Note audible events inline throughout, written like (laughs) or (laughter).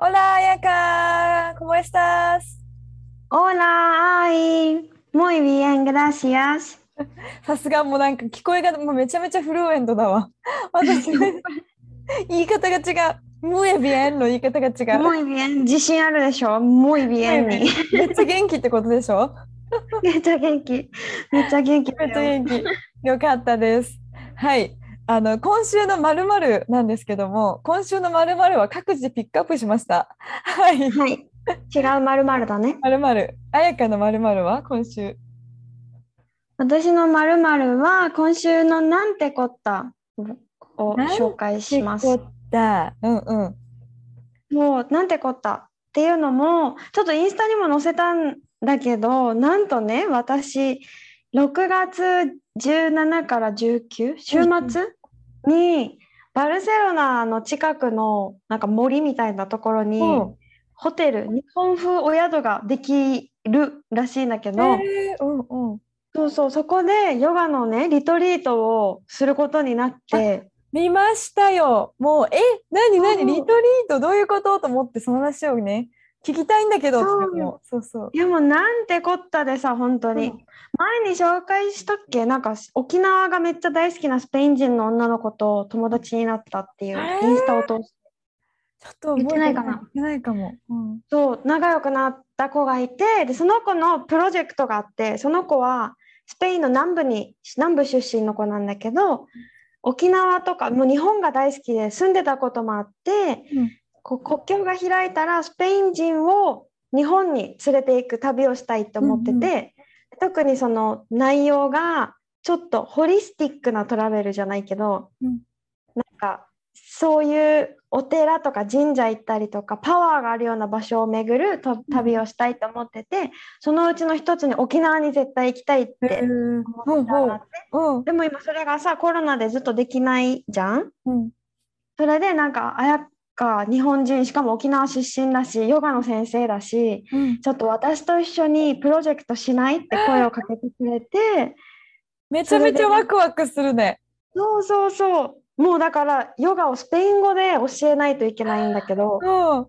Hola, Ayaka! ¿Cómo estás? Hola ay muy bien gracias さすがもうなんか聞こえがもうめちゃめちゃフルエントだわ。私、(laughs) 言い方が違う。muy bien の言い方が違う。muy bien 自信あるでしょ？muy bien にめっちゃ元気ってことでしょ？(laughs) めっちゃ元気めっちゃ元気めっちゃ元気。よかったです。はい。あの、今週のまるなんですけども、今週のまるは各自ピックアップしました。はい。はい違うまるまるだねまるまる。あやかのまるは？今週。私のまるまるは今週のなんてこった？を紹介しますこった。うんうん。もうなんてこった？っていうのもちょっとインスタにも載せたんだけどなんとね私6月17から19週末？にバルセロナの近くのなんか森みたいなところにうん。ホテル日本風お宿ができるらしいんだけど、えーうんうん。そうそうそこでヨガのねリトリートをすることになって見ましたよ。もう、え、なになにそうリトリート？どういうこと？と思ってその話をね、聞きたいんだけどそう。そうそう。いやもうなんてこったでさ本当に、うん。前に紹介したっけ？なんか沖縄がめっちゃ大好きなスペイン人の女の子と友達になったっていうえー。インスタを通して。ちょっと覚えてない。かな言ないかも。うん。そう仲良くなった子がいてでその子のプロジェクトがあってその子はスペインの南部に南部出身の子なんだけど沖縄とかもう日本が大好きで住んでたこともあって、うんこう国境が開いたらスペイン人を日本に連れていく旅をしたいって思ってて、うんう特にその内容がちょっとホリスティックなトラベルじゃないけど、うん。なんかそういうお寺とか神社行ったりとかパワーがあるような場所を巡ると旅をしたいと思ってて、そのうちの一つに沖縄に絶対行きたいっえて思ったでも今それがさコロナでずっとできないじゃん。うん。それでなんかあやか日本人しかも沖縄出身だしヨガの先生だしうん。ちょっと私と一緒にプロジェクトしないって声をかけてくれてめちゃめちゃワクワクするね。そうそうそう。もうだからヨガをスペイン語で教えないといけないんだけどうん。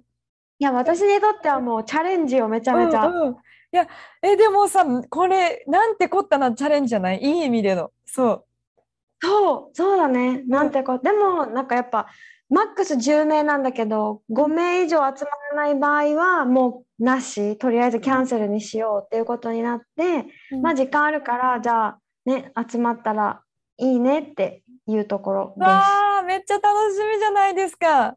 いや私にとってはもうチャレンジをめちゃめちゃ、うんうん、いやえでもさこれなんてこったなチャレンジじゃない？いい意味での。そう。そうそうだね。なんてこでもなんかやっぱマックス10名なんだけど5名以上集まらない場合はもうなし。とりあえずキャンセルにしようっていうことになって、まあ時間あるからじゃあね集まったらいいねっていうところです。わあめっちゃ楽しみじゃないですか。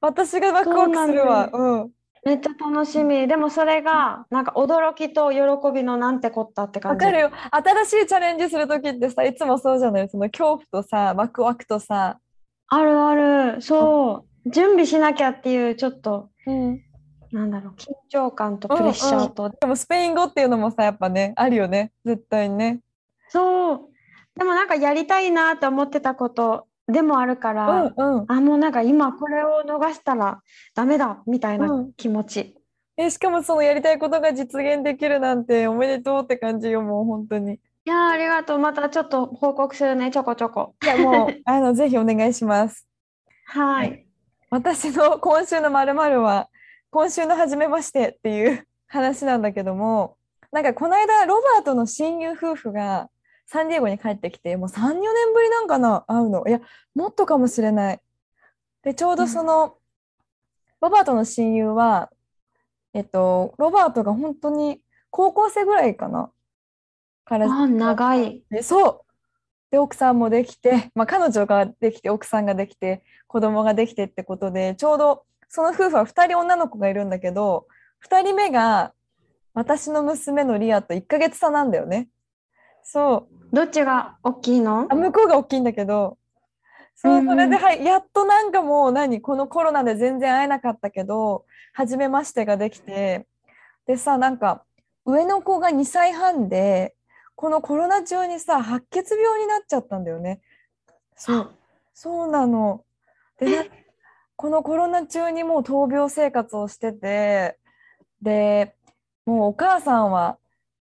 私がワクワクするわ。うん。めっちゃ楽しみ。でもそれがなんか驚きと喜びのなんてこったって感じ。わかるよ。新しいチャレンジする時ってさいつもそうじゃない？その恐怖とさワクワクとさあるある。そう。準備しなきゃっていうちょっとうん。なんだろう緊張感とプレッシャーと。でもスペイン語っていうのもさやっぱねあるよね。絶対にね。そう。でもなんかやりたいなって思ってたことでもあるかうら、んうん。あ、もうなんか今これを逃したらダメだみたいなうん。気持ち。えしかもそのやりたいことが実現できるなんておめでとうって感じよもう本当にいやーありがとう。またちょっと報告するね、ちょこちょこ。いやもう (laughs) あのぜひお願いしますはい。私の今週のまるは今週の初めましてっていう (laughs) 話なんだけどもなんかこの間ロバートの親友夫婦がサンディエゴに帰ってきてもう34年ぶりなんかな会うのいやもっとかもしれないでちょうどその、ロバートの親友はえっとロバートが本当に高校生ぐらいかなからあ、長い。でそう。で奥さんもできて、まあ、彼女ができて奥さんができて子供ができてってことでちょうどその夫婦は2人女の子がいるんだけど2人目が私の娘のリアと1ヶ月差なんだよね。そう。どっちが大きいの？あ向こうが大きいんだけどそううんそれではいやっとなんかもう何？このコロナで全然会えなかったけど初めましてができてでさなんか上の子が2歳半でこのコロナ中にさ白血病になっちゃったんだよね。そうそうなの。でなこのコロナ中にもう闘病生活をしててでもうお母さんは、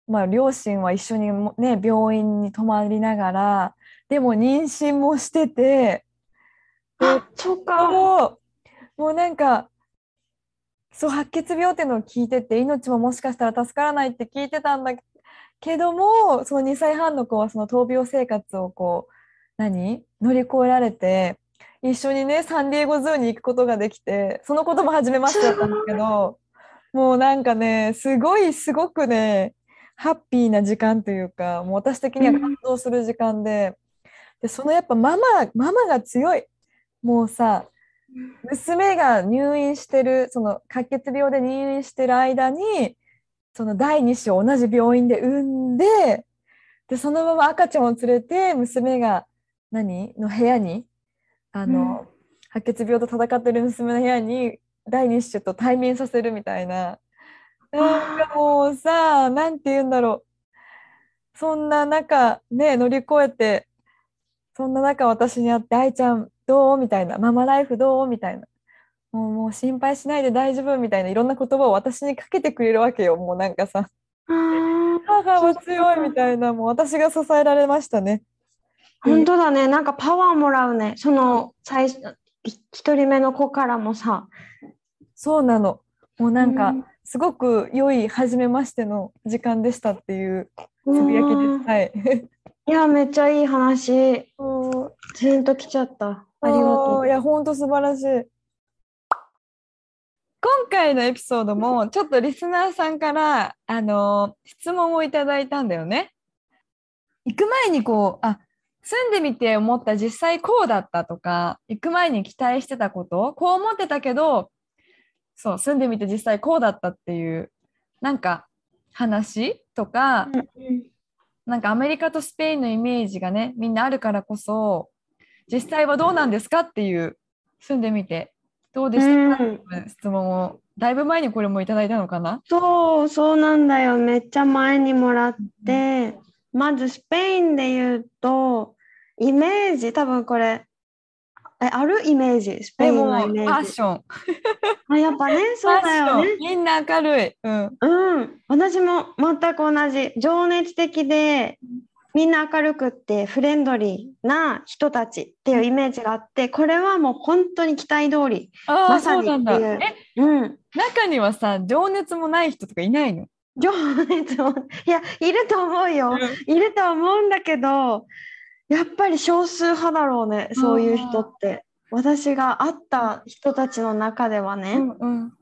まあ、両親は一緒にもね病院に泊まりながらでも妊娠もしててあそうか。もうなんかそう白血病っていうのを聞いてて命ももしかしたら助からないって聞いてたんだけどもその2歳半の子はその闘病生活をこう何？乗り越えられて一緒にねサンディエゴズーに行くことができてそのことも初めましてだったんだけどもうなんかねすごいすごくねハッピーな時間というかもう私的には感動する時間で、でそのやっぱママママが強い。もうさ娘が入院してるその白血病で入院してる間にその第2子を同じ病院で産んででそのまま赤ちゃんを連れて娘が何？の部屋にあの、白血病と戦ってる娘の部屋に第2子と対面させるみたいな。なんかもうさなんて言うんだろう。そんな中ね乗り越えてそんな中私に会って「愛ちゃんどう?」みたいな「ママライフどう?」みたいなもうもう心配しないで大丈夫みたいないろんな言葉を私にかけてくれるわけよもうなんかさ母は強いみたいなもう私が支えられましたね。本当だね。なんかパワーもらうね。その最一人目の子からもさ。そうなのもうなんかうんすごく良い初めましての時間でしたっていうつぶやきうんです。はい。いや、めっちゃいい話。(laughs) そうジーンときちゃった。ありがとう。いや、ほんと素晴らしい。今回のエピソードもちょっとリスナーさんから、あのー質問をいただいたんだよね。行く前にこう、あ、住んでみて思った実際こうだったとか、行く前に期待してたこと、こう思ってたけど、そう、住んでみて実際こうだったっていう、なんか話とか、なんかアメリカとスペインのイメージがねみんなあるからこそ実際はどうなんですかっていう住んでみてどうでしたか、うん。質問を。だいぶ前にこれもいただいたのかな？そう、そうなんだよ。めっちゃ前にもらって、まずスペインで言うと、イメージ、多分これ、え、あるイメージ、スペインのイメージ。パッション。あ、やっぱね、(laughs) そうだよね。ン。みんな明るい、うん、うん、私も全く同じ。情熱的で、みんな明るくってフレンドリーな人たちっていうイメージがあって、これはもう本当に期待通り。まさにっていうえうん。中にはさ情熱もない人とかいないの、情熱も、いや、いると思うよ。いると思うんだけど、やっぱり少数派だろうね、そういう人って。私が会った人たちの中ではね。うんうん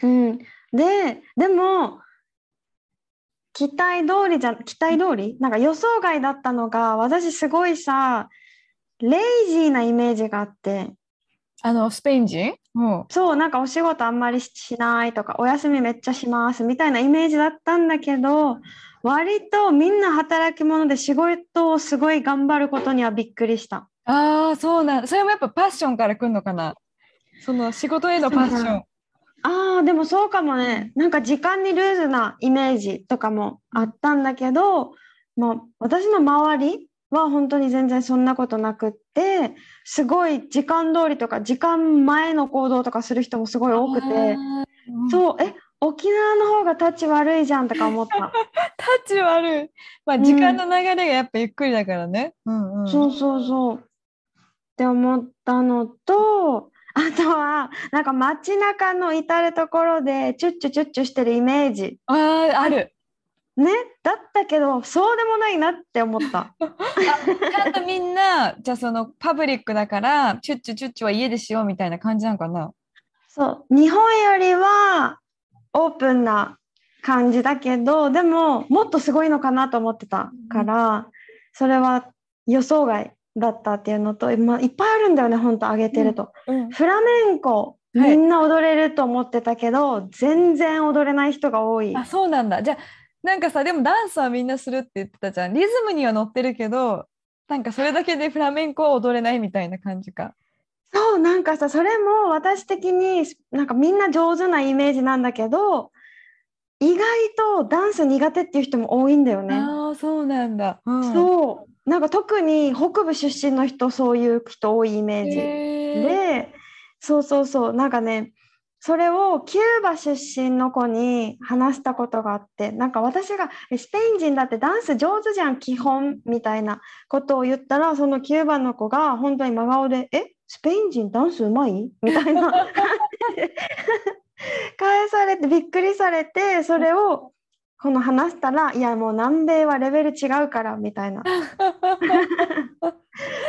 うん、で、でも、期待通りじゃ、期待通り？なんか予想外だったのが、私すごいさ、レイジーなイメージがあって、あのスペイン人、う。ん、そう、なんかお仕事あんまりししないとか、お休みめっちゃしますみたいなイメージだったんだけど、割とみんな働き者で仕事をすごい頑張ることにはびっくりした。ああそうなんそれもやっぱパッションから来るのかな？その仕事へのパッションああ、でもそうかもね。なんか時間にルーズなイメージとかもあったんだけど、まあ、私の周りは本当に全然そんなことなくって、すごい時間通りとか時間前の行動とかする人もすごい多くて、うんそう、え、沖縄の方がタッチ悪いじゃんとか思った。タッチ悪い。まあ、時間の流れがやっぱゆっくりだからね。うんうん。そうそうそう。って思ったのと、あとは、なんか街中の至るところでチュッチュチュッチュしてるイメージ。ああ、ある。ね、だったけど、そうでもないなって思った。ちゃんとみんな、(laughs) じゃあそのパブリックだから、チュッチュチュッチュは家でしようみたいな感じなのかな？そう、日本よりはオープンな感じだけど、でも、もっとすごいのかなと思ってたから、それは予想外だったっていうのと、まあ、いっぱいあるんだよね、本当上げてると。うん。フラメンコ、はいみんな踊れると思ってたけど、全然踊れない人が多い。あ、そうなんだ。じゃあ、なんかさ、でもダンスはみんなするって言ってたじゃん。リズムには乗ってるけど、なんかそれだけでフラメンコは踊れないみたいな感じか。そうなんかさそれも私的になんかみんな上手なイメージなんだけど意外とダンス苦手っていう人も多いんだよね。ああそうなんだ。うん、そうなんか特に北部出身の人そういう人多いイメージ。でそうそうそうなんかねそれをキューバ出身の子に話したことがあってなんか私が「えスペイン人だってダンス上手じゃん基本」みたいなことを言ったらそのキューバの子が本当に真顔で「えスペイン人ダンスうまい?」みたいな (laughs) 返されてびっくりされてそれをこの話したら「いやもう南米はレベル違うから」みたいな。(laughs)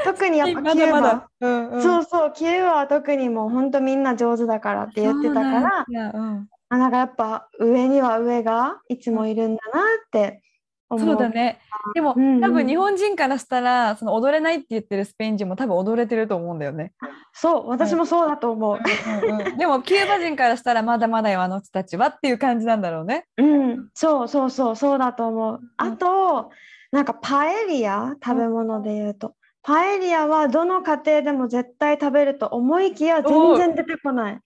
特にやっぱキューバ。うんうん、そうそう、キューバは特にもう本当みんな上手だからって言ってたから、そうなんなんかやっぱ上には上がいつもいるんだなって思そうだね。でも、うんうん多分日本人からしたらその踊れないって言ってるスペイン人も多分踊れてると思うんだよね。そう、私もそうだと思う。うんうんでもキューバ人からしたらまだまだよあの人たちはっていう感じなんだろうね。うん、そうそうそう、そうだと思う。あと、なんかパエリア、食べ物で言うと。パエリアはどの家庭でも絶対食べると思いきや全然出てこない。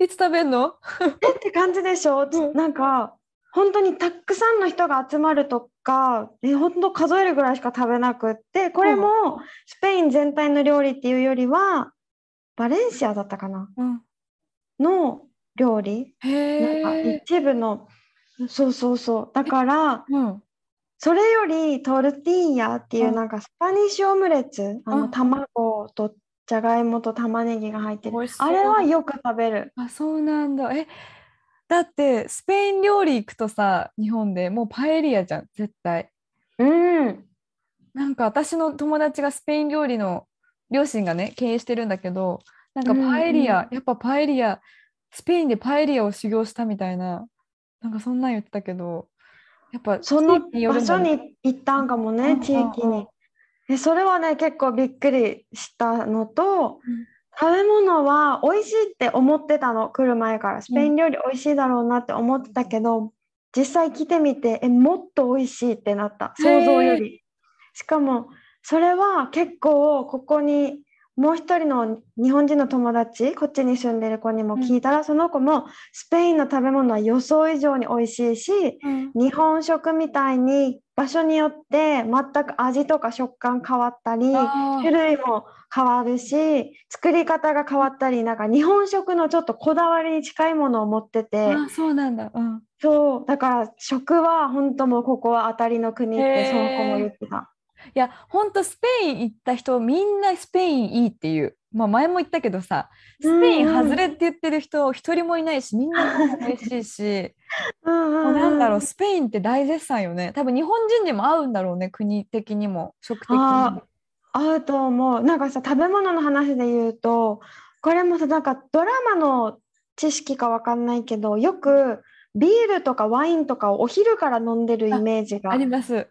いつ食べんの？え？って感じでしょ、うんなんか本当にたくさんの人が集まるとかえ本当数えるぐらいしか食べなくってこれもスペイン全体の料理っていうよりはバレンシアだったかな？うん、の料理？なんか。一部のそうそうそう。だからうん、それよりトルティーヤっていううん。なんかスパニッシュオムレツあのうん。卵とじゃがいもと玉ねぎが入ってる。あれはよく食べる。あそうなんだ。えだってスペイン料理行くとさ日本でもうパエリアじゃん絶対。うん。なんか私の友達がスペイン料理の両親がね経営してるんだけどなんかうんパエリア、うやっぱパエリアスペインでパエリアを修行したみたいななんかそんなん言ってたけどやっぱその場所に行ったんかもね、うん。地域に。でそれはね、結構びっくりしたのと、うん食べ物は美味しいって思ってたの、来る前から。スペイン料理美味しいだろうなって思ってたけど、実際来てみて、え、もっと美味しいってなった。想像より。しかも、それは結構ここにもう一人の日本人の友達、こっちに住んでる子にも聞いたら、その子もスペインの食べ物は予想以上に美味しいし、うん日本食みたいに場所によって全く味とか食感変わったり種類も変わるし作り方が変わったりなんか日本食のちょっとこだわりに近いものを持っててあそうなんだ。うんそうだから食は本当もうここは当たりの国ってその子も言ってた。いや、ほんとスペイン行った人、みんなスペインいいっていう。まあ前も言ったけどさ、スペイン外れって言ってる人一人もいないし、みんな美味しいし、(laughs) うんなんだろう、スペインって大絶賛よね。多分日本人にも合うんだろうね、国的にも、食的にもあ。合うと思う。なんかさ、食べ物の話で言うと、これもさ、なんかドラマの知識かわかんないけど、よくビールとかワインとかをお昼から飲んでるイメージがあ。ります。はい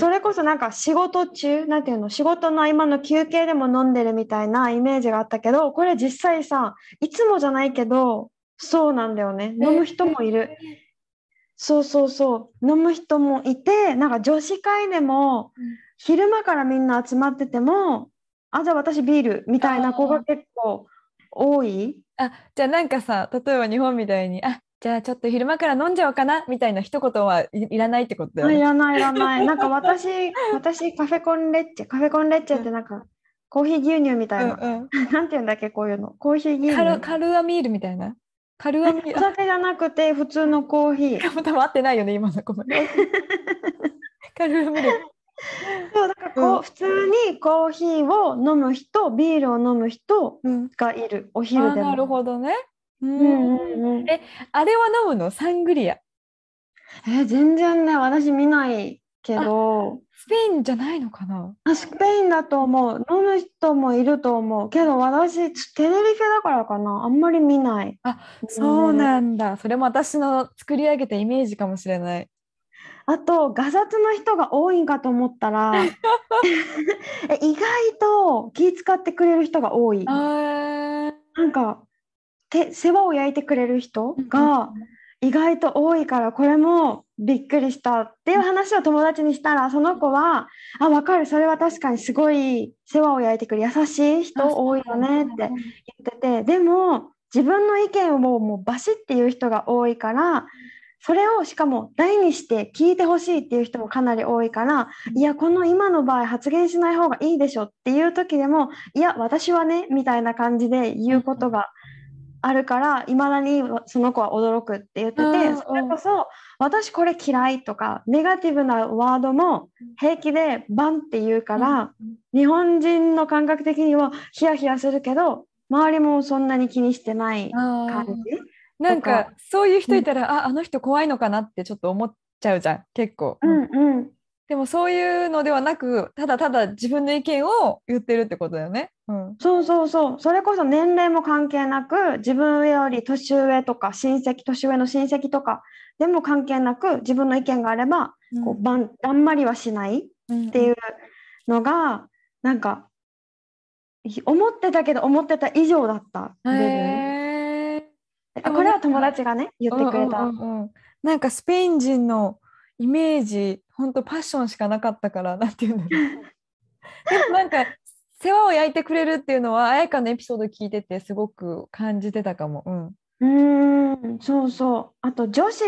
それこそなんか仕事中、なんていうの、仕事の合間の休憩でも飲んでるみたいなイメージがあったけど、これ実際さ、いつもじゃないけど、そうなんだよね。飲む人もいる。そうそうそう。飲む人もいて、なんか女子会でもうん、昼間からみんな集まってても、あ、じゃあ私ビールみたいな子が結構多い？あ、じゃあなんかさ、例えば日本みたいに、あ、じゃあちょっと昼間から飲んじゃおうかなみたいな一言はい、いらないってことだよね。あいらないいらない。(laughs) なんか私、私カフェコンレッチェ、カフェコンレッチェってなんか、コーヒー牛乳みたいな。うんうん (laughs) なんて言うんだっけ、こういうの？コーヒー牛カル、乳。カルアミールみたいな？カルアミール。お酒じゃなくて普通のコーヒー。多分合ってないよね、今のごめん。(laughs) カルアミール。(laughs) そうだからこう、うん普通にコーヒーを飲む人、ビールを飲む人うん。がいる。おあ昼でーなるも。ほどね。ううんうんうん。えあれは飲むの？サングリア。え、全然ね、私見ないけど、スペインじゃないのかな？あ、スペインだと思う。飲む人もいると思う。けど私、テネリフェだからかな。あんまり見ない。あ、そうなんだ。それも私の作り上げたイメージかもしれない。あと、ガサツの人が多いんかと思ったら、(laughs) え意外と気使ってくれる人が多い。あなんか、て世話を焼いてくれる人が意外と多いからこれもびっくりしたっていう話を友達にしたらその子は「あ分かる。それは確かにすごい世話を焼いてくる優しい人多いよね」って言っててでも自分の意見をもうバシッて言う人が多いからそれをしかも大にして聞いてほしいっていう人もかなり多いからいやこの今の場合発言しない方がいいでしょっていう時でもいや私はねみたいな感じで言うことがあるからいまだにその子は驚くって言ってて、それこそ私これ嫌いとかネガティブなワードも平気でバンって言うから、日本人の感覚的にはヒヤヒヤするけど周りもそんなに気にしてない感じ。なんかそういう人いたら、うん、ああの人怖いのかなってちょっと思っちゃうじゃん結構。うんうん、でもそういうのではなくただただ自分の意見を言ってるってことだよね。うん、そうそうそう。それこそ年齢も関係なく自分より年上とか親戚年上の親戚とかでも関係なく自分の意見があれば、うん、こうばんだんまりはしないっていうのが、うん、なんか思ってたけど思ってた以上だった部分。これは友達がね言ってくれた、うんうんうん、なんかスペイン人のイメージ本当パッションしかなかったからなんていうんだろう。(laughs) でもなんか世話を焼いてくれるっていうのは綾香のエピソード聞いててすごく感じてたかも。うん。うんそうそう。あと女子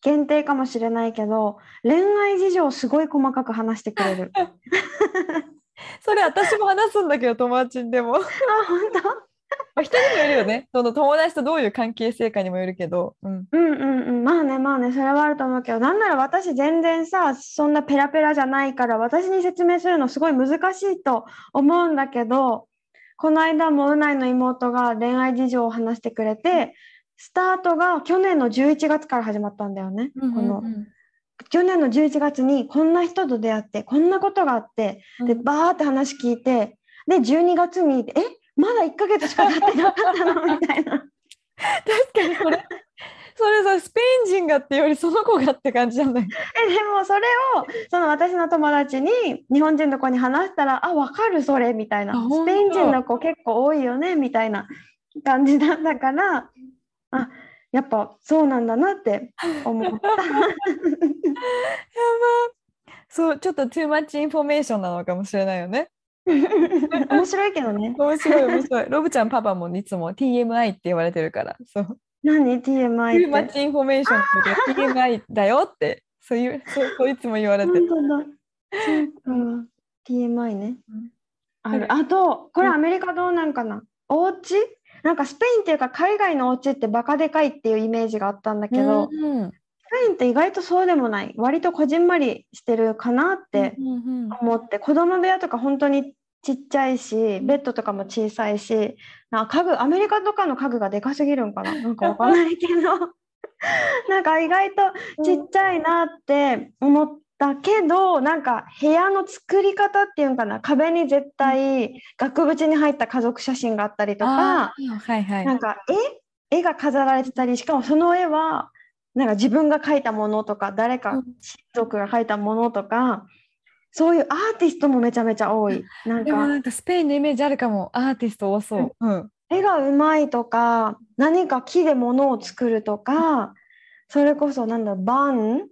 限定かもしれないけど恋愛事情すごい細かく話してくれる。(laughs) それ私も話すんだけど友達にでも。(laughs) あ本当？まあ、人にもよるよね。その友達とどういう関係性かにもよるけど。うん、うんうんうん。まあねまあね。それはあると思うけど。なんなら私全然さそんなペラペラじゃないから私に説明するのすごい難しいと思うんだけどこの間もうないの妹が恋愛事情を話してくれてスタートが去年の11月から始まったんだよね。うんうんうん、この去年の11月にこんな人と出会ってこんなことがあってでバーって話聞いてで12月に「え？まだ1ヶ月しか経ってなかったのみたいな。確かにそれそれさスペイン人がってよりその子がって感じじゃない？えでもそれをその私の友達に日本人の子に話したら「あ分かるそれ」みたいな「スペイン人の子結構多いよね」みたいな感じなんだからあやっぱそうなんだなって思った。(laughs) やばそうちょっと too much information なのかもしれないよね。(laughs) 面白いけどね。面白い面白い。ロブちゃんパパもいつも TMI って言われてるから。そう。何？TMI って？Too much information って TMI だよってそういうそういつも言われてる。本当だ。TMI ね。ある。あとこれアメリカどうなんかな？お家？なんかスペインっていうか海外のお家ってバカでかいっていうイメージがあったんだけど、うんインって意外とそうでもない。割とこじんまりしてるかなって思って、うんうん、子供部屋とか本当にちっちゃいしベッドとかも小さいしな家具アメリカとかの家具がでかすぎるんかな。なんかわかんないけど。(laughs) なんか意外とちっちゃいなって思ったけど、うん、なんか部屋の作り方っていうかな。壁に絶対額縁に入った家族写真があったりとか、はいはい、なんか絵絵が飾られてたりしかもその絵はなんか自分が描いたものとか誰か親族が描いたものとか、そういうアーティストもめちゃめちゃ多い。なんかなんかスペインのイメージあるかも。アーティスト多そう。うん、絵がうまいとか何か木で物を作るとか、それこそなんだバン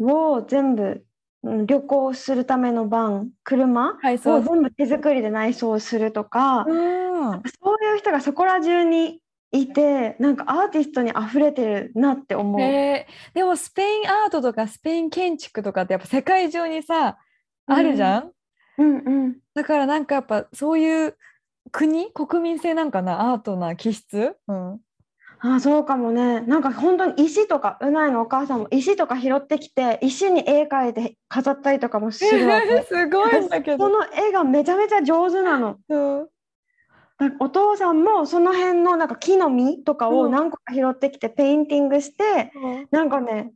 を全部、旅行するためのバン車を全部手作りで内装するとか、そういう人がそこら中にいてなんかアーティストに溢れてるなって思う、えー、でもスペインアートとかスペイン建築とかってやっぱ世界中にさ、うん、あるじゃん、うん。うん、だからなんかやっぱそういう国？国民性なんかな？アートな気質、うん、あそうかもね。なんか本当に石とかうないのお母さんも石とか拾ってきて石に絵描いて飾ったりとかもするわけ。(laughs) すごいんだけど。その絵がめちゃめちゃ上手なの。うんお父さんもその辺のなんか木の実とかを何個か拾ってきてペインティングして、うん、なんかね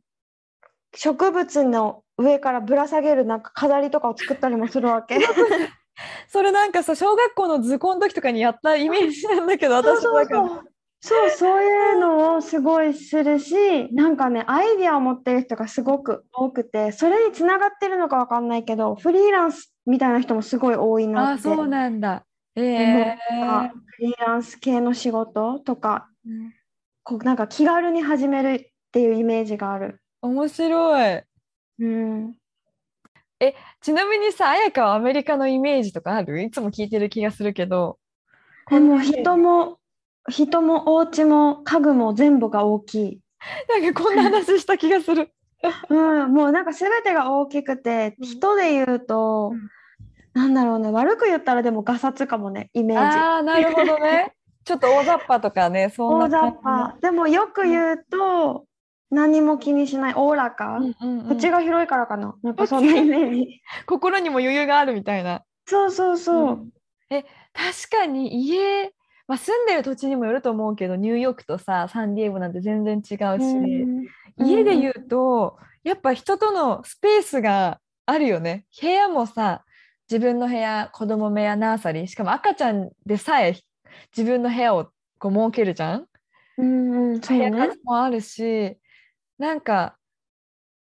植物の上からぶら下げるなんか飾りとかを作ったりもするわけ。(laughs) それなんかさ小学校の図工の時とかにやったイメージなんだけど私そうそう。そういうのをすごいするしなんかねアイディアを持ってる人がすごく多くてそれにつながってるのか分かんないけどフリーランスみたいな人もすごい多いなって。あそうなんだえー、フリーランス系の仕事とか、うん、こうなんか気軽に始めるっっていうイメージがある。面白い。うん、ちなみにさ、彩香はアメリカのイメージとかある？いつも聞いてる気がするけど。でも人も人もお家も家具も全部が大きい。なんかこんな話した気がする。うん、もうなんか全てが大きくて、うん人で言うと、うんなんだろうね、悪く言ったらでもガサツかもね、イメージ。ああ、なるほどね。(laughs) ちょっと大雑把とかね、そん大雑な感じの把。でもよく言うと、何も気にしない、おおらか。うんうんうん口が広いからかな。なんかそんなイメージ。(laughs) 心にも余裕があるみたいな。そうそうそう。え確かに家、まあ、住んでる土地にもよると思うけどニューヨークとさサンディエゴなんて全然違うし、うん家で言うとやっぱ人とのスペースがあるよね部屋もさ自分の部屋子供部屋ナーサリーしかも赤ちゃんでさえ自分の部屋をこう設けるじゃん？うんうん、そう部屋ね。数もあるしなんか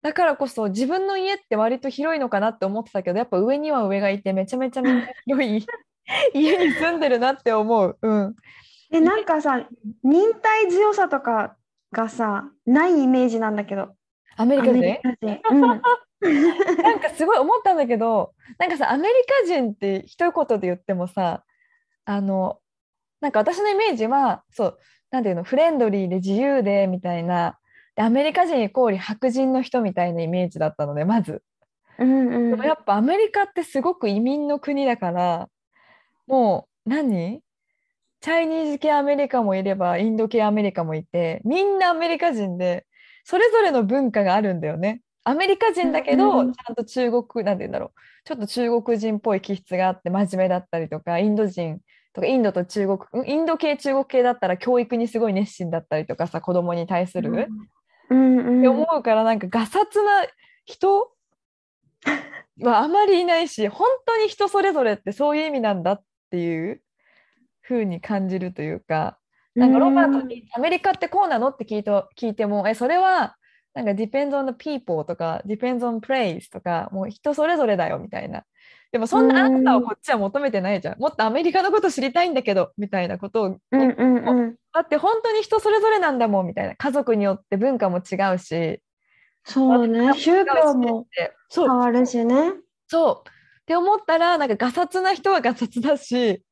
だからこそ自分の家って割と広いのかなって思ってたけどやっぱ上には上がいてめちゃめちゃみんな広い (laughs) 家に住んでるなって思う。うん、え、なんかさ、忍耐強さとかがさ、ないイメージなんだけど。アメリカで？アメリカ人。うん。(laughs) なんかすごい思ったんだけどなんかさアメリカ人って一言で言ってもさあのなんか私のイメージはそうなんていうのフレンドリーで自由でみたいなでアメリカ人イコール白人の人みたいなイメージだったのでまず。うんうん。でもやっぱアメリカってすごく移民の国だからもう何？チャイニーズ系アメリカもいればインド系アメリカもいてみんなアメリカ人でそれぞれの文化があるんだよね。アメリカ人だけど、うんちゃんと中国なんて言うんだろう。ちょっと中国人っぽい気質があって真面目だったりとかインド人とかインドと中国んインド系中国系だったら教育にすごい熱心だったりとかさ子供に対する。うんうん。って思うからなんかガサツな人はあまりいないし本当に人それぞれってそういう意味なんだっていう風に感じるというか。なんかロバートに「アメリカってこうなの?」って聞いと聞いても「えそれはなんか depends on the people」とか「depends on place」とかもう人それぞれだよみたいな。でもそんなあなたをこっちは求めてないじゃん。もっとアメリカのこと知りたいんだけどみたいなことをうんうんうん。だって本当に人それぞれなんだもんみたいな家族によって文化も違うしそうね。宗教も変わるしね。そうって思ったらなんかガサツな人はガサツだし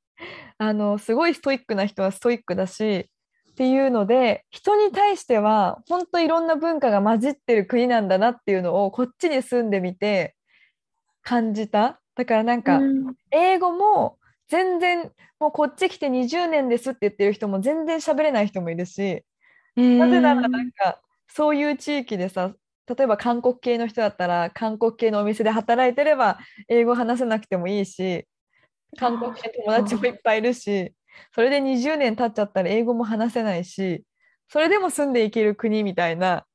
あのすごいストイックな人はストイックだしっていうので人に対しては本当いろんな文化が混じってる国なんだなっていうのをこっちに住んでみて感じた。だからなんかうん。英語も全然もうこっち来て20年ですって言ってる人も全然喋れない人もいるしなぜならなんかそういう地域でさ例えば韓国系の人だったら韓国系のお店で働いてれば英語話せなくてもいいし韓国系友達もいっぱいいるしそれで20年経っちゃったら英語も話せないしそれでも住んでいける国みたいな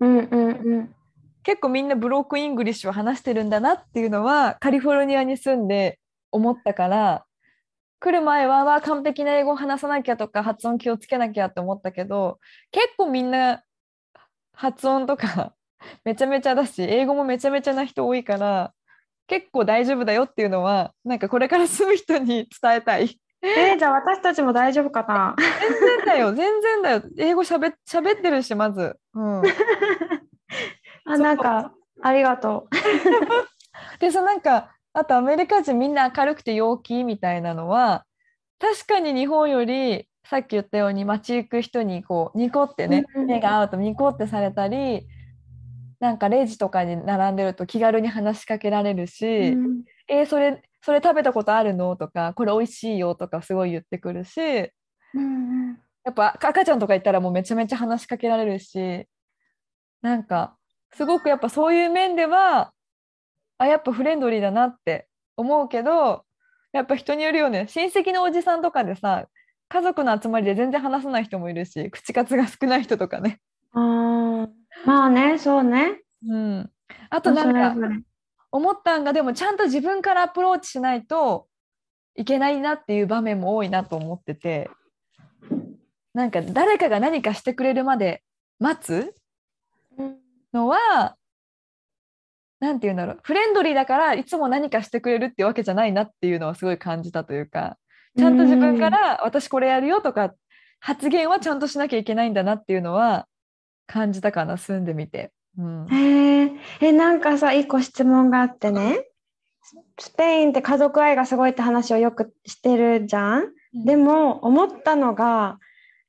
うんうんうん。結構みんなブロークンイングリッシュを話してるんだなっていうのはカリフォルニアに住んで思ったから来る前は完璧な英語を話さなきゃとか発音気をつけなきゃって思ったけど結構みんな発音とか (laughs) めちゃめちゃだし英語もめちゃめちゃな人多いから結構大丈夫だよっていうのはなんかこれから住む人に伝えたい。えー、じゃあ私たちも大丈夫かな？全然だよ全然だよ英語しゃべ喋ってるしまず。うん (laughs) あ、なんか、ありがと (laughs) でそのなんかあとアメリカ人みんな明るくて陽気みたいなのは確かに日本よりさっき言ったように街行く人にこうニコってね目が合うとニコってされたりなんかレジとかに並んでると気軽に話しかけられるしう。「うんえーそれそれ食べたことあるの?」とか「これ美味しいよ」とかすごい言ってくるしやうんっぱ赤ちゃんとかいたらもうめちゃめちゃ話しかけられるしなんかすごくやっぱそういう面ではあやっぱフレンドリーだなって思うけどやっぱ人によるよね親戚のおじさんとかでさ家族の集まりで全然話さない人もいるし口数が少ない人とかね。うん。あーまあね、そうね。うん、あとなんか思ったんがでもちゃんと自分からアプローチしないといけないなっていう場面も多いなと思っててなんか誰かが何かしてくれるまで待つうんのはなんて言うんだろうフレンドリーだからいつも何かしてくれるってわけじゃないなっていうのはすごい感じたというかちゃんと自分から私これやるよとか発言はちゃんとしなきゃいけないんだなっていうのは感じたかな住んでみて。うん、へええなんかさ一個質問があってね。スペインって家族愛がすごいって話をよくしてるじゃん。でも思ったのが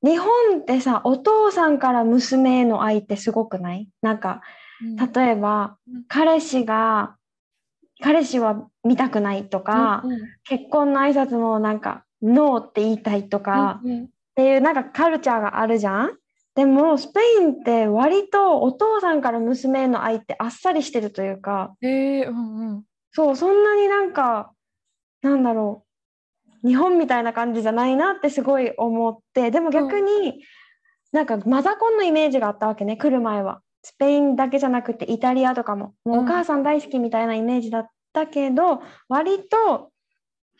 日本ってさお父さんから娘への愛ってすごくない？なんか例えばうん。彼氏が彼氏は見たくないとか、うん。結婚の挨拶もなんかノーって言いたいとか、うんうん。っていうなんかカルチャーがあるじゃん？でもスペインって割とお父さんから娘への愛ってあっさりしてるというかへえうんうん。そうそんなになんかなんだろう日本みたいな感じじゃないなってすごい思ってでも逆に、なんかマザコンのイメージがあったわけね来る前は。スペインだけじゃなくてイタリアとかも。もううんお母さん大好きみたいなイメージだったけど、割と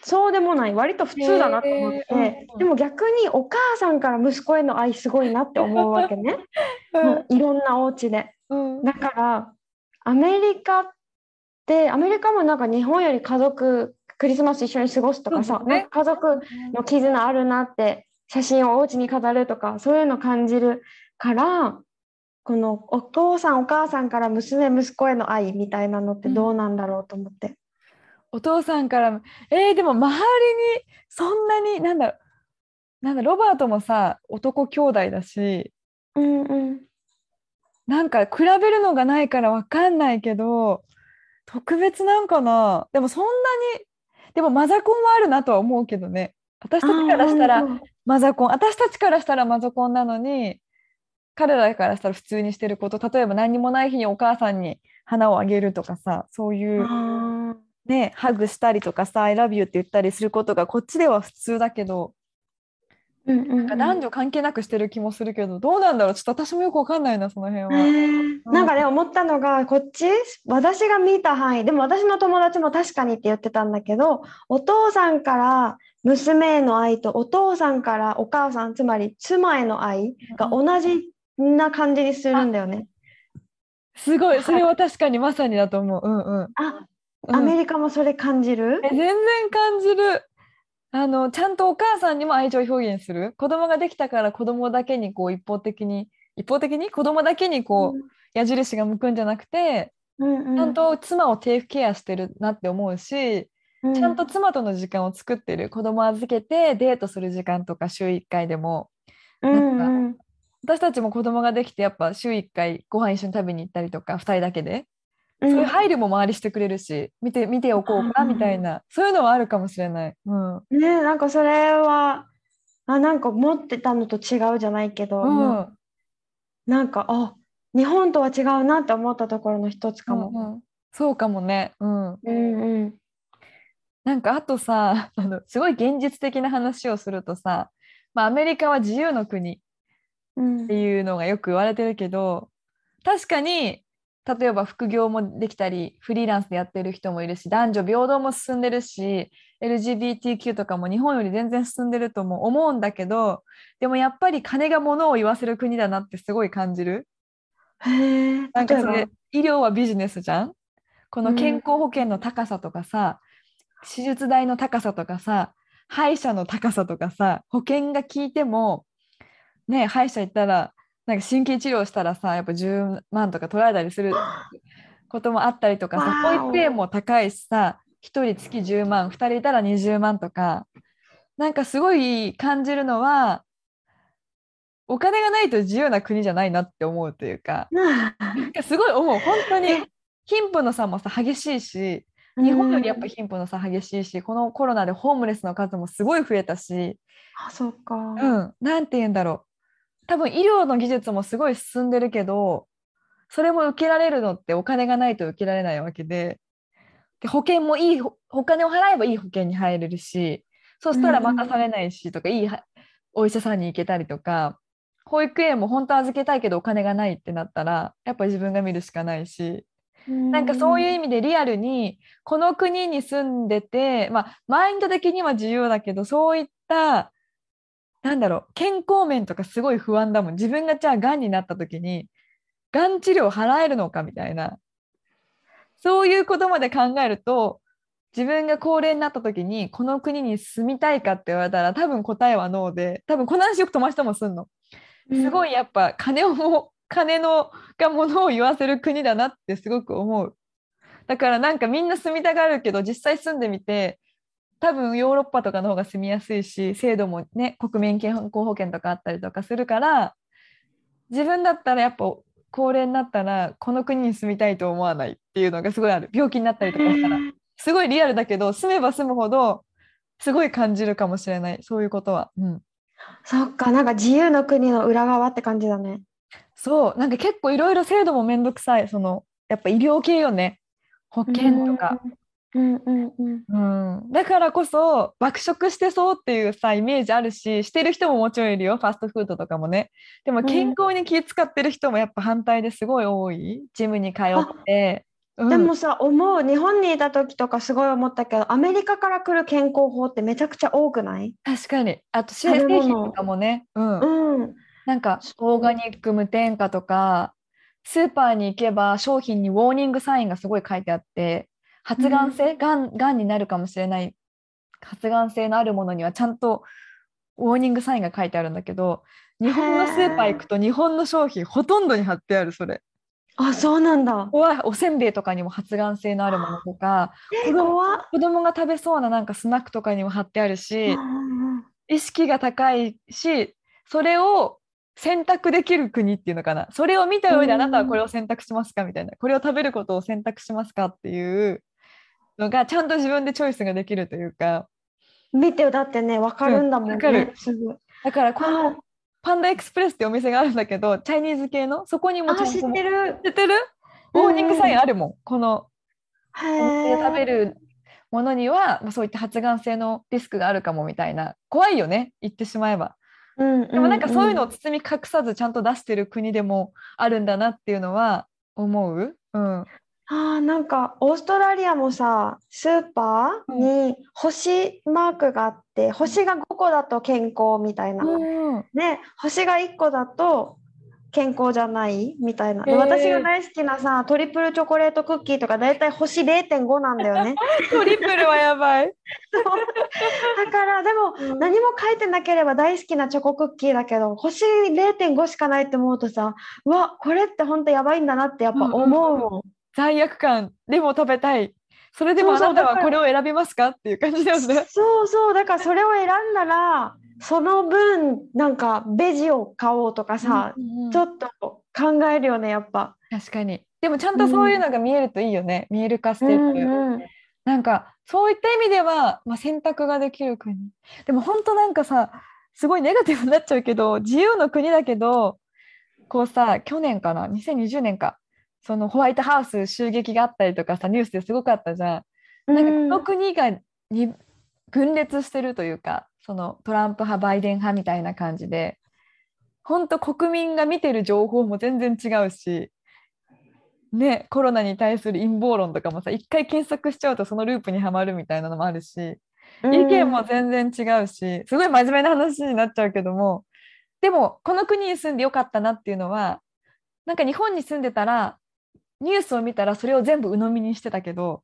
そうでもない。割と普通だなと思って、へー。でも逆にお母さんから息子への愛すごいなって思うわけね。(laughs) もういろんなお家で。うん。だからアメリカってアメリカもなんか日本より家族クリスマス一緒に過ごすとかさ、ね。家族の絆あるなって写真をお家に飾るとかそういうの感じるからこのお父さんお母さんから娘息子への愛みたいなのってどうなんだろうと思って。お父さんからえー、でも周りにそんなになんだなんだロバートもさ男兄弟だしうんうん。なんか比べるのがないからわかんないけど特別なんかな。でもそんなにでもマザコンはあるなとは思うけどね。私たちからしたらマザコン。私たちからしたらマザコンなのに彼らからしたら普通にしてること。例えば何にもない日にお母さんに花をあげるとかさそういうあねハグしたりとかさ「I love you」って言ったりすることがこっちでは普通だけどーうんうんうん。なんか男女関係なくしてる気もするけどどうなんだろう？ちょっと私もよくわかんないなその辺は。なんかね思ったのがこっち。私が見た範囲。でも私の友達も確かにって言ってたんだけどお父さんから娘への愛とお父さんからお母さんつまり妻への愛が同じな感じにするんだよね。すごい。それは確かにまさにだと思う。うんうん。あうん。アメリカもそれ感じる？え全然感じる。あのちゃんとお母さんにも愛情表現する？子供ができたから子供だけにこう一方的に一方的に？子供だけにこう、矢印が向くんじゃなくてうんうん。ちゃんと妻をテイクケアしてるなって思うし、うん。ちゃんと妻との時間を作ってる。子供預けてデートする時間とか週1回でも。うんなん。うん私たちも子供ができてやっぱ週1回ご飯一緒に食べに行ったりとか2人だけで、うんそういう配慮も周りしてくれるし見て見ておこうかみたいなそういうのはあるかもしれない。うんねなんかそれはあなんか持ってたのと違うじゃないけど、うんなんかあ日本とは違うなって思ったところの一つかも。うんうんそうかもね。うん。うんうんなんかあとさ (laughs) あのすごい現実的な話をするとさ、まあ、アメリカは自由の国っうんていうのがよく言われてるけど確かに例えば副業もできたりフリーランスでやってる人もいるし男女平等も進んでるし LGBTQ とかも日本より全然進んでるとも思うんだけどでもやっぱり金が物を言わせる国だなってすごい感じる。なんかそれ医療はビジネスじゃん？このうん。健康保険の高さとかさ、手術代の高さとかさ歯医者の高さとかさ保険が効いてもね歯医者行ったらなんか神経治療したらさやっぱ10万とか取られたりする (gasps) こともあったりとかさ保育園も高いしさ1人月10万2人いたら20万とかなんかすごい感じるのはお金がないと自由な国じゃないなって思うというか。なんかすごい思う。本当に貧富の差もさ激しいし日本よりやっぱ貧富の差激しいしこのコロナでホームレスの数もすごい増えたし、あそうか。うん、なんて言うんだろう多分医療の技術もすごい進んでるけどそれも受けられるのってお金がないと受けられないわけで。で保険もいいほお金を払えばいい保険に入れるしそしたら待たされないしとか、いいはお医者さんに行けたりとか保育園も本当は預けたいけどお金がないってなったらやっぱ自分が見るしかないし。なんかそういう意味でリアルにこの国に住んでて、まあ、マインド的には自由だけどそういったなんだろう健康面とかすごい不安だもん自分がじゃあがんになった時にがん治療払えるのかみたいなそういうことまで考えると自分が高齢になった時にこの国に住みたいかって言われたら多分答えはノーで多分この話よく友達ともすんの。すごい。いやっぱ金をも金のがものを言わせる国だなってすごく思う。だからなんかみんな住みたがるけど実際住んでみて多分ヨーロッパとかの方が住みやすいし制度もね国民健康保険とかあったりとかするから自分だったらやっぱ高齢になったらこの国に住みたいと思わないっていうのがすごいある。病気になったりとかしたら。すごいリアルだけど住めば住むほどすごい感じるかもしれない。そういうことは。うん。そっか、なんか自由の国の裏側って感じだね。そう。なんか結構いろいろ制度もめんどくさい。そのやっぱ医療系よね。保険とか、うんうんうん。うん、だからこそ爆食してそうっていうさイメージあるししてる人ももちろんいるよファストフードとかもね。でもん健康に気使ってる人もやっぱ反対ですごい多い。ジムに通って、うん。でもさ、思う、日本にいた時とかすごい思ったけど、アメリカから来る健康法ってめちゃくちゃ多くない？確かに。あと製物品とかもね、うん。うん。なんかオーガニック無添加とかスーパーに行けば商品にウォーニングサインがすごい書いてあって発がん性、がんがんになるかもしれない発がん性のあるものにはちゃんとウォーニングサインが書いてあるんだけど日本のスーパー行くと日本の商品ほとんどに貼ってあるそれ。あ、そうなんだ。ここはおせんべいとかにも発がん性のあるものとか子供。子供が食べそうななんかスナックとかにも貼ってあるし。意識が高いしそれを選択できる国っていうのかなそれを見た上であなたはこれを選択しますかみたいなこれを食べることを選択しますかっていうのがちゃんと自分でチョイスができるというか見てだってね、わかるんだもんうんわか。だからこあのパンダエクスプレスってお店があるんだけどチャイニーズ系の？そこにもちゃんとってる。知ってる？ウォーニングサインあるもんこのへお店で食べえ。るものにはまあそういった発がん性のリスクがあるかもみたいな怖いよね言ってしまえば。うんでもなんかそういうのをん包み隠さずちゃんと出してる国でもあるんだなっていうのは思う？うん。あーなんかオーストラリアもさスーパーに星マークがあって星が5個だと健康みたいな、うん、で星が1個だと健康じゃないみたいな。私が大好きなさトリプルチョコレートクッキーとかだいたい星0.5なんだよね。(laughs) トリプルはやばい。だからでもうん。何も書いてなければ大好きなチョコクッキーだけど星0.5しかないって思うとさうわこれって本当やばいんだなってやっぱ思うもん。罪悪感でも食べたい。それでもあなたはこれを選びますか？っていう感じだよね。そうそうだからそれを選んだらその分なんかベジを買おうとかさ、うんうんちょっと考えるよねやっぱ。確かに。でもちゃんとそういうのが見えるといいよね。見える化してる。うんうんなんかそういった意味では、まあ、選択ができる国。でも本当なんかさすごいネガティブになっちゃうけど自由の国だけどこうさ去年かな？2020年かそのホワイトハウス襲撃があったりとかさニュースですごかったじゃん。なんかこの国がに分裂してるというかそのトランプ派バイデン派みたいな感じで本当国民が見てる情報も全然違うし、ね、コロナに対する陰謀論とかもさ一回検索しちゃうとそのループにはまるみたいなのもあるしうん意見も全然違うしすごい真面目な話になっちゃうけどもでもこの国に住んでよかったなっていうのはなんか日本に住んでたらニュースを見たらそれを全部鵜呑みにしてたけど、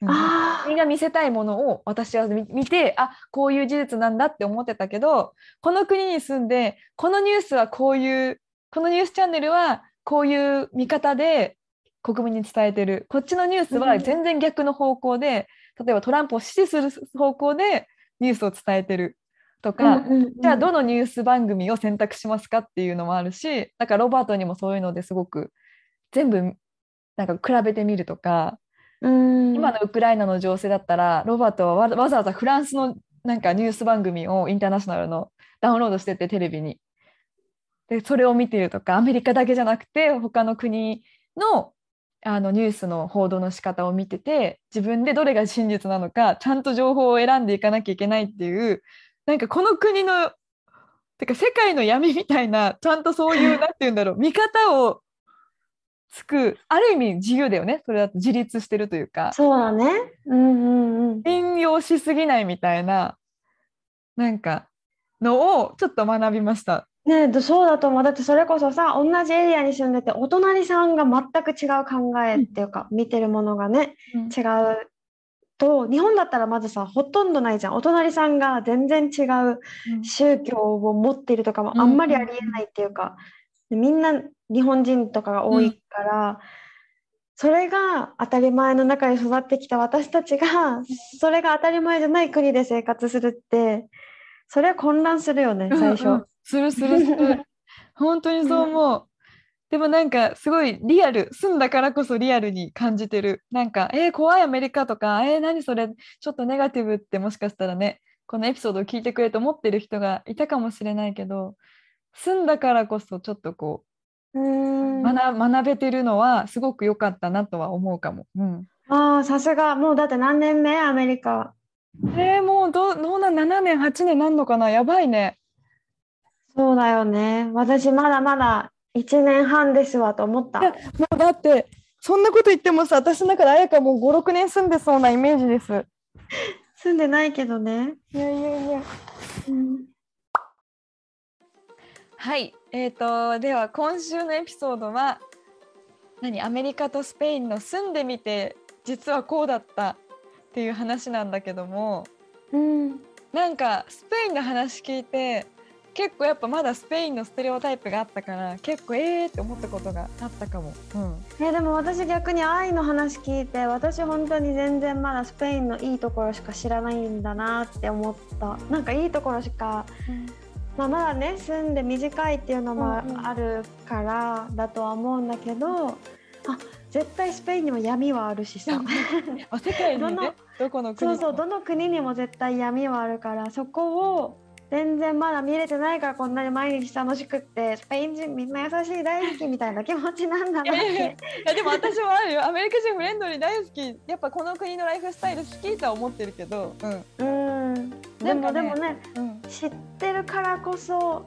うん。あ国が見せたいものを私は見見てあこういう事実なんだって思ってたけどこの国に住んでこのニュースはこういうこのニュースチャンネルはこういう見方で国民に伝えてる。こっちのニュースは全然逆の方向で、例えばトランプを支持する方向でニュースを伝えてる。とーか、うんうんうん。じゃあどのニュース番組を選択しますかっていうのもあるしだからロバートにもそういうのですごく全部なんか比べてみるとか、うん今のウクライナの情勢だったらロバートはわわざわざフランスのなんかニュース番組をインターナショナルのダウンロードしててテレビに。でそれを見てるとかアメリカだけじゃなくて他の国のあのニュースの報道の仕方を見てて自分でどれが真実なのかちゃんと情報を選んでいかなきゃいけないっていうなんかこの国のてか世界の闇みたいなちゃんとそういう (laughs) なんて言うんだろう見方をつくある意味自由だよねそれだと自立してるというかそうだね。うんうんうん。引用しすぎないみたいななんかのをちょっと学びました。ねえそうだと思う。だってそれこそさ同じエリアに住んでてお隣さんが全く違う考えっていうか、見てるものがね違うと日本だったらまずさほとんどないじゃんお隣さんが全然違う宗教を持っているとかもあんまりありえないっていうか、でみんな日本人とかが多いから、それが当たり前の中で育ってきた私たちがそれが当たり前じゃない国で生活するってそれは混乱するよね最初。うん。うんするするする。(laughs) 本当にそう思う、でもなんかすごいリアル住んだからこそリアルに感じてる。なんかえー、怖いアメリカとかえー、何それ？ちょっとネガティブってもしかしたらねこのエピソードを聞いてくれと思ってる人がいたかもしれないけど住んだからこそちょっとこう学学べてるのはすごく良かったなとは思うかも。うん、ああさすがもうだって何年目？アメリカ。えー、もうどうどうなん7年8年なんのかな？やばいね。そうだよね私まだまだ1年半ですわと思った。もうだってそんなこと言ってもさ私の中で綾香もう56年住んでそうなイメージです。(laughs) 住んでないけどね。いやいやいや。うんはい、えー、とでは今週のエピソードは何アメリカとスペインの住んでみて実はこうだったっていう話なんだけどもうん。なんかスペインの話聞いて結構やっぱまだスペインのステレオタイプがあったから結構えーって思ったことがあったかも。うん、えでも私逆に愛の話聞いて私本当に全然まだスペインのいいところしか知らないんだなって思った。なんかいいところしか、まあ、まだね住んで短いっていうのもあるからだとは思うんだけどあ絶対スペインにも闇はあるしさ。あ世界のねどこの国も。そうそうどの国にも絶対闇はあるからそこを全然まだ見れてないからこんなに毎日楽しくってスペイン人みんな優しい大好きみたいな気持ちなんだなって。いやでも私もあるよ。アメリカ人フレンドリー大好き。やっぱこの国のライフスタイル好きとは思ってるけどうん。うん、でもでもねうん。知ってるからこそ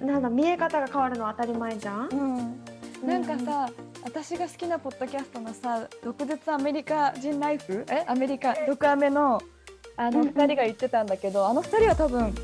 なんだ見え方が変わるのは当たり前じゃん？うん、なんかさ、私が好きなポッドキャストのさ「毒舌アメリカ人ライフ」え？アメリカ毒アメのあのうんうん。2人が言ってたんだけど、あの2人は多分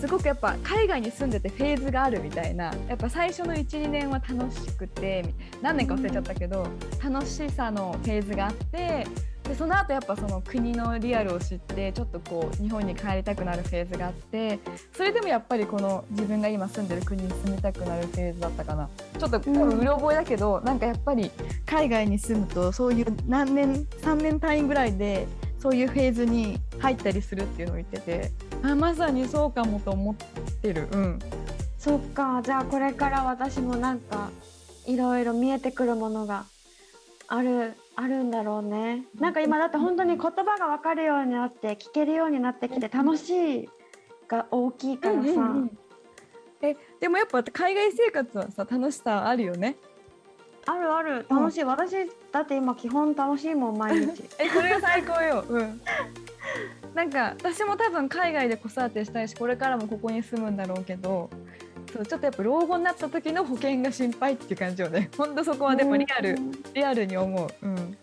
すごくやっぱ海外に住んでてフェーズがあるみたいなやっぱ最初の12年は楽しくて何年か忘れちゃったけど、楽しさのフェーズがあってでその後やっぱその国のリアルを知ってちょっとこう日本に帰りたくなるフェーズがあってそれでもやっぱりこの自分が今住んでる国に住みたくなるフェーズだったかな。ちょっと多分うろ覚えだけど、なんかやっぱり海外に住むとそういう何年3年単位ぐらいでそういうフェーズに入ったりするっていうのを言っててあまさにそうかもと思ってる。うん。そっか。じゃあこれから私もなんかいろいろ見えてくるものがあるあるんだろうね。なんか今だって本当に言葉が分かるようになって聞けるようになってきて楽しいが大きいからさ。うんうんうんえでもやっぱ海外生活はさ楽しさあるよね。あるある楽しい、私だって今基本楽しいもん毎日。(laughs) えそれが最高よ。うん。なんか私も多分海外で子育てしたいしこれからもここに住むんだろうけどそうちょっとやっぱ老後になった時の保険が心配っていう感じよね。(laughs) ほんとそこはでもリアル、リアルに思う。うん。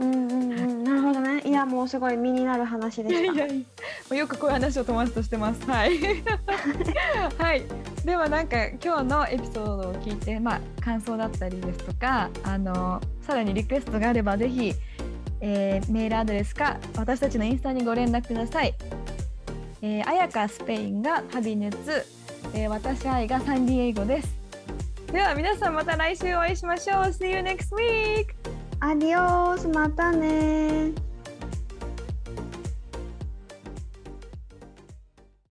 うんうんうん、なるほどね。いやもうすごい身になる話でした。いやいやよくこういう話を友達としてます。はい。(laughs) はい。ではなんか今日のエピソードを聞いてまあ感想だったりですとかあのさらにリクエストがあればぜひ、えーメールアドレスか私たちのインスタにご連絡ください。えー、あやかスペインが旅熱、えー、私愛がサンディエイゴです。では皆さんまた来週お会いしましょう。See you next week! アディオースまたね